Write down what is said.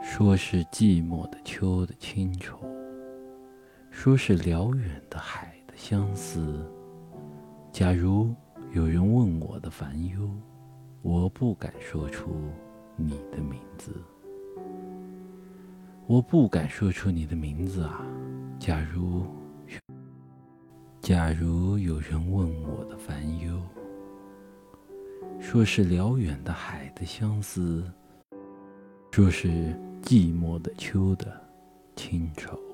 说是寂寞的秋的清愁，说是辽远的海的相思。假如有人问我的烦忧，我不敢说出你的名字。我不敢说出你的名字啊！假如，假如有人问我的烦忧，说是辽远的海的相思，说是寂寞的秋的清愁。